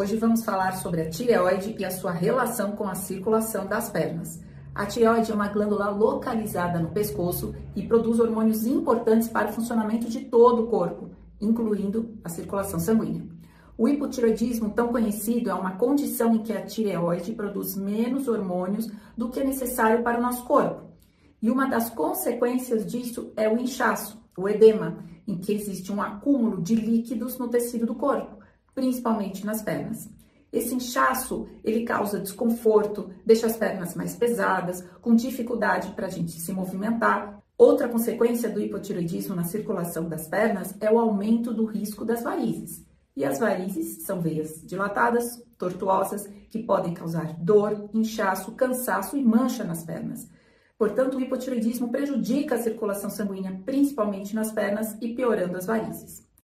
Hoje vamos falar sobre a tireoide e a sua relação com a circulação das pernas. A tireoide é uma glândula localizada no pescoço e produz hormônios importantes para o funcionamento de todo o corpo, incluindo a circulação sanguínea. O hipotireoidismo, tão conhecido, é uma condição em que a tireoide produz menos hormônios do que é necessário para o nosso corpo. E uma das consequências disso é o inchaço, o edema, em que existe um acúmulo de líquidos no tecido do corpo principalmente nas pernas. Esse inchaço, ele causa desconforto, deixa as pernas mais pesadas, com dificuldade para a gente se movimentar. Outra consequência do hipotiroidismo na circulação das pernas é o aumento do risco das varizes. E as varizes são veias dilatadas, tortuosas, que podem causar dor, inchaço, cansaço e mancha nas pernas. Portanto, o hipotiroidismo prejudica a circulação sanguínea, principalmente nas pernas, e piorando as varizes.